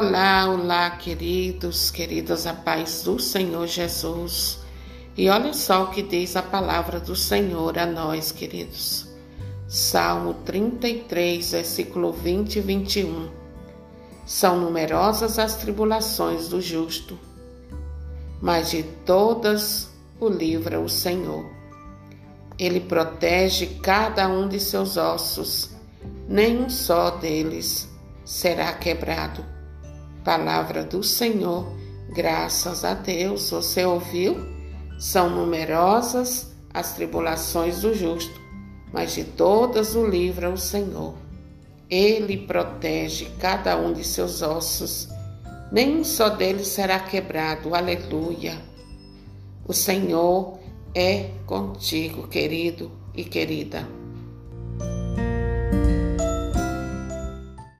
Olá, olá, queridos, queridas, a paz do Senhor Jesus. E olha só o que diz a palavra do Senhor a nós, queridos. Salmo 33, versículo 20 e 21. São numerosas as tribulações do justo, mas de todas o livra o Senhor. Ele protege cada um de seus ossos, nenhum só deles será quebrado Palavra do Senhor, graças a Deus. Você ouviu? São numerosas as tribulações do justo, mas de todas o livra o Senhor. Ele protege cada um de seus ossos, nenhum só deles será quebrado. Aleluia. O Senhor é contigo, querido e querida.